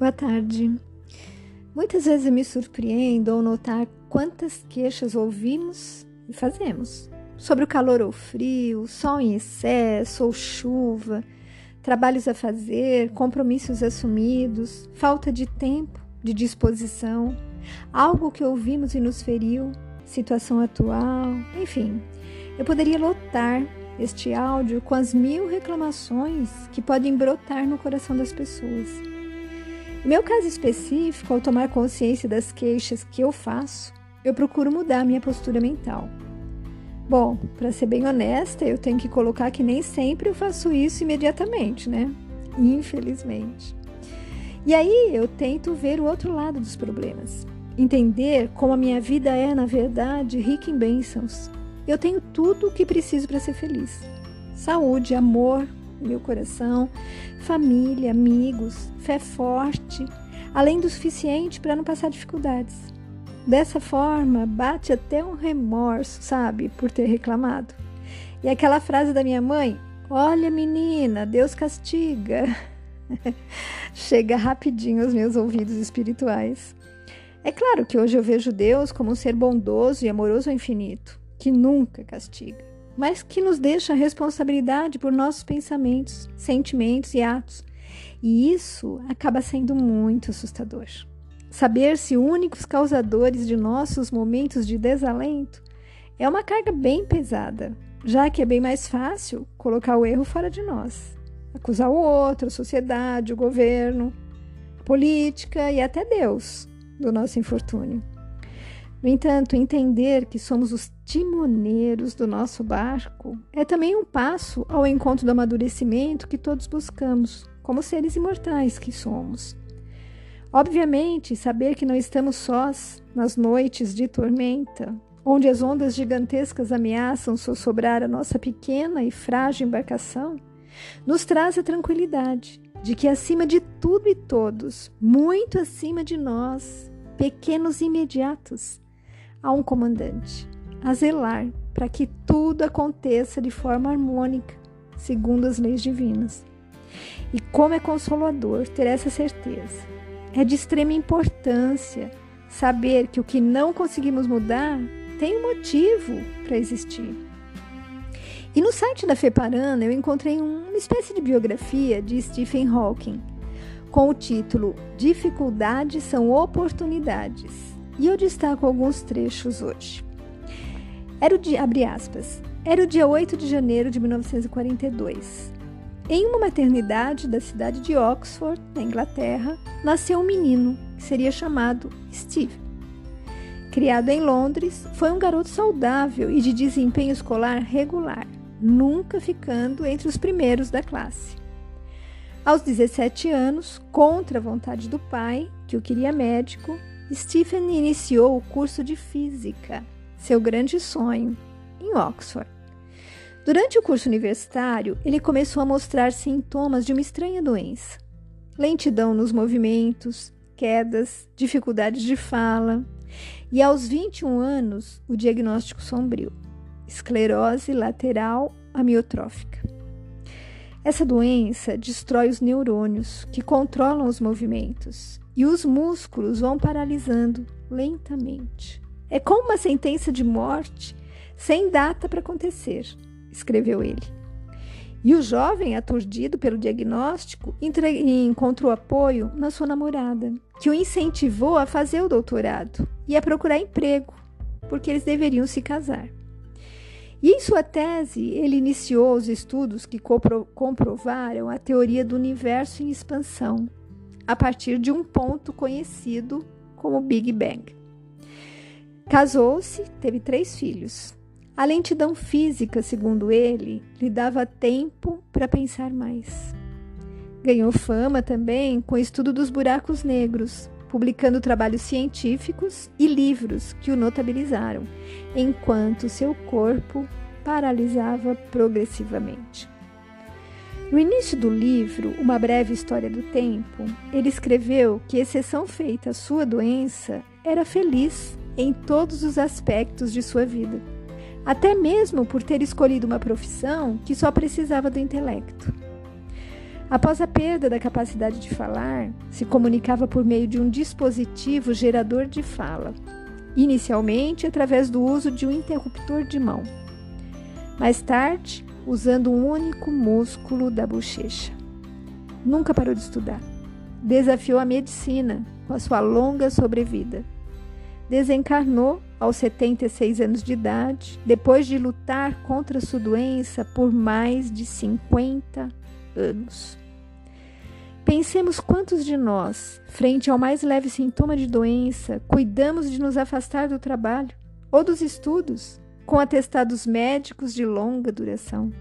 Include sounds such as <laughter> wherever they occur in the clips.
Boa tarde. Muitas vezes eu me surpreendo ao notar quantas queixas ouvimos e fazemos sobre o calor ou frio, sol em excesso ou chuva, trabalhos a fazer, compromissos assumidos, falta de tempo, de disposição, algo que ouvimos e nos feriu, situação atual, enfim. Eu poderia lotar este áudio com as mil reclamações que podem brotar no coração das pessoas. Meu caso específico, ao tomar consciência das queixas que eu faço, eu procuro mudar minha postura mental. Bom, para ser bem honesta, eu tenho que colocar que nem sempre eu faço isso imediatamente, né? Infelizmente. E aí eu tento ver o outro lado dos problemas, entender como a minha vida é, na verdade, rica em bênçãos. Eu tenho tudo o que preciso para ser feliz: saúde, amor, meu coração, família, amigos, fé forte, além do suficiente para não passar dificuldades. Dessa forma, bate até um remorso, sabe, por ter reclamado. E aquela frase da minha mãe: Olha, menina, Deus castiga. <laughs> Chega rapidinho aos meus ouvidos espirituais. É claro que hoje eu vejo Deus como um ser bondoso e amoroso ao infinito, que nunca castiga mas que nos deixa responsabilidade por nossos pensamentos, sentimentos e atos. E isso acaba sendo muito assustador. Saber-se únicos causadores de nossos momentos de desalento é uma carga bem pesada, já que é bem mais fácil colocar o erro fora de nós, acusar o outro, a sociedade, o governo, a política e até Deus do nosso infortúnio. No entanto, entender que somos os timoneiros do nosso barco é também um passo ao encontro do amadurecimento que todos buscamos, como seres imortais que somos. Obviamente, saber que não estamos sós nas noites de tormenta, onde as ondas gigantescas ameaçam sossobrar a nossa pequena e frágil embarcação, nos traz a tranquilidade de que acima de tudo e todos, muito acima de nós, pequenos imediatos, há um comandante, a zelar para que tudo aconteça de forma harmônica, segundo as leis divinas. E como é consolador ter essa certeza. É de extrema importância saber que o que não conseguimos mudar tem um motivo para existir. E no site da Feparana eu encontrei uma espécie de biografia de Stephen Hawking com o título Dificuldades são oportunidades e eu destaco alguns trechos hoje. Era o dia, abre aspas, era o dia 8 de janeiro de 1942. Em uma maternidade da cidade de Oxford, na Inglaterra, nasceu um menino que seria chamado Steve. Criado em Londres, foi um garoto saudável e de desempenho escolar regular, nunca ficando entre os primeiros da classe. Aos 17 anos, contra a vontade do pai, que o queria médico, Stephen iniciou o curso de física, seu grande sonho, em Oxford. Durante o curso universitário, ele começou a mostrar sintomas de uma estranha doença: lentidão nos movimentos, quedas, dificuldades de fala. E aos 21 anos, o diagnóstico sombrio: esclerose lateral amiotrófica. Essa doença destrói os neurônios que controlam os movimentos e os músculos vão paralisando lentamente. É como uma sentença de morte sem data para acontecer, escreveu ele. E o jovem, aturdido pelo diagnóstico, encontrou apoio na sua namorada, que o incentivou a fazer o doutorado e a procurar emprego, porque eles deveriam se casar. E em sua tese, ele iniciou os estudos que comprovaram a teoria do universo em expansão, a partir de um ponto conhecido como Big Bang. Casou-se, teve três filhos. A lentidão física, segundo ele, lhe dava tempo para pensar mais. Ganhou fama também com o estudo dos buracos negros, publicando trabalhos científicos e livros que o notabilizaram, enquanto seu corpo paralisava progressivamente. No início do livro, Uma Breve História do Tempo, ele escreveu que, exceção feita à sua doença, era feliz em todos os aspectos de sua vida, até mesmo por ter escolhido uma profissão que só precisava do intelecto. Após a perda da capacidade de falar, se comunicava por meio de um dispositivo gerador de fala, inicialmente através do uso de um interruptor de mão. Mais tarde, usando um único músculo da bochecha. Nunca parou de estudar. Desafiou a medicina com a sua longa sobrevida. Desencarnou aos 76 anos de idade, depois de lutar contra sua doença por mais de 50 anos. Pensemos quantos de nós, frente ao mais leve sintoma de doença, cuidamos de nos afastar do trabalho ou dos estudos, com atestados médicos de longa duração.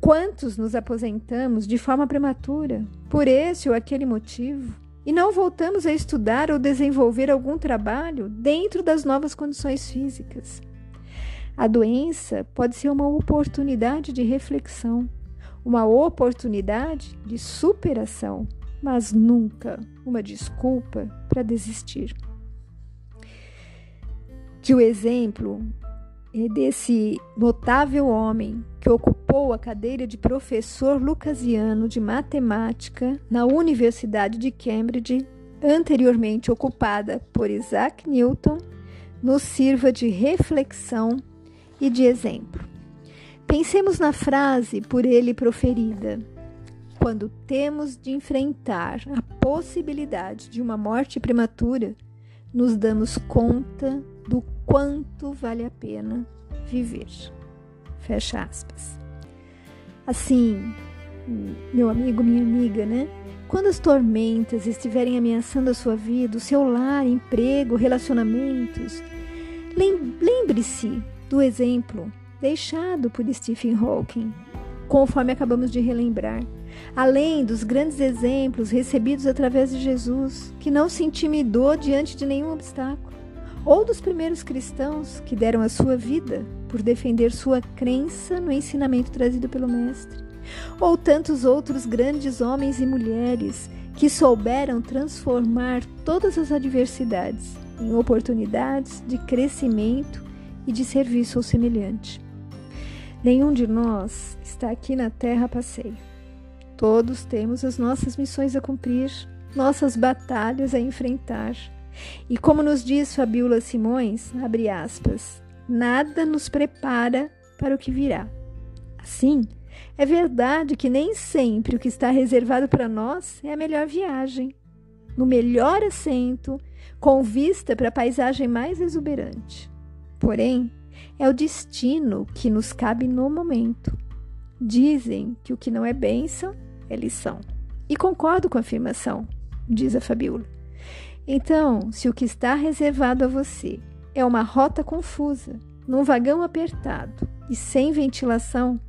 Quantos nos aposentamos de forma prematura, por esse ou aquele motivo, e não voltamos a estudar ou desenvolver algum trabalho dentro das novas condições físicas? A doença pode ser uma oportunidade de reflexão uma oportunidade de superação, mas nunca uma desculpa para desistir. Que o exemplo desse notável homem que ocupou a cadeira de professor lucasiano de matemática na Universidade de Cambridge, anteriormente ocupada por Isaac Newton, nos sirva de reflexão e de exemplo. Pensemos na frase por ele proferida. Quando temos de enfrentar a possibilidade de uma morte prematura, nos damos conta do quanto vale a pena viver. Fecha aspas. Assim, meu amigo, minha amiga, né? Quando as tormentas estiverem ameaçando a sua vida, o seu lar, emprego, relacionamentos, lembre-se do exemplo deixado por Stephen Hawking, conforme acabamos de relembrar, além dos grandes exemplos recebidos através de Jesus, que não se intimidou diante de nenhum obstáculo, ou dos primeiros cristãos que deram a sua vida por defender sua crença no ensinamento trazido pelo Mestre, ou tantos outros grandes homens e mulheres que souberam transformar todas as adversidades em oportunidades de crescimento e de serviço ao semelhante. Nenhum de nós está aqui na terra a passeio. Todos temos as nossas missões a cumprir, nossas batalhas a enfrentar. E como nos diz Fabiola Simões, abre aspas, nada nos prepara para o que virá. Assim, é verdade que nem sempre o que está reservado para nós é a melhor viagem, no melhor assento, com vista para a paisagem mais exuberante. Porém, é o destino que nos cabe no momento. Dizem que o que não é bênção é lição. E concordo com a afirmação, diz a Fabiola. Então, se o que está reservado a você é uma rota confusa, num vagão apertado e sem ventilação,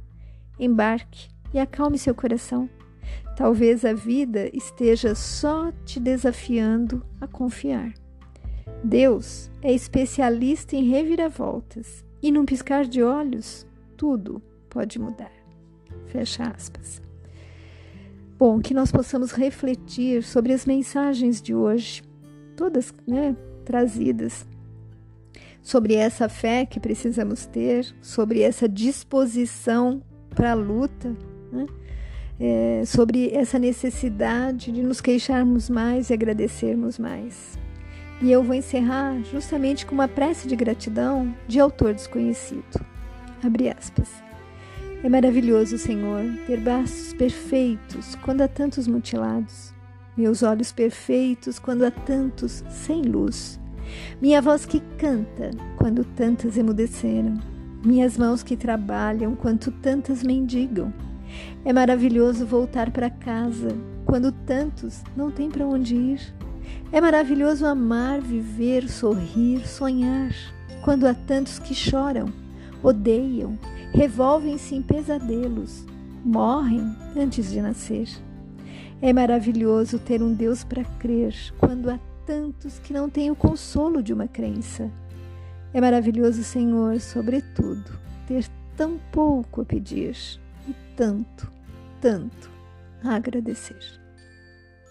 embarque e acalme seu coração. Talvez a vida esteja só te desafiando a confiar. Deus é especialista em reviravoltas e num piscar de olhos tudo pode mudar. Fecha aspas. Bom, que nós possamos refletir sobre as mensagens de hoje, todas né, trazidas, sobre essa fé que precisamos ter, sobre essa disposição para a luta, né? é, sobre essa necessidade de nos queixarmos mais e agradecermos mais. E eu vou encerrar justamente com uma prece de gratidão de autor desconhecido. Abre aspas. É maravilhoso, Senhor, ter braços perfeitos quando há tantos mutilados, meus olhos perfeitos quando há tantos sem luz, minha voz que canta quando tantas emudeceram, minhas mãos que trabalham quando tantas mendigam. É maravilhoso voltar para casa quando tantos não têm para onde ir. É maravilhoso amar, viver, sorrir, sonhar, quando há tantos que choram, odeiam, revolvem-se em pesadelos, morrem antes de nascer. É maravilhoso ter um Deus para crer, quando há tantos que não têm o consolo de uma crença. É maravilhoso, Senhor, sobretudo, ter tão pouco a pedir e tanto, tanto a agradecer.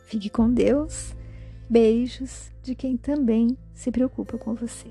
Fique com Deus Beijos de quem também se preocupa com você.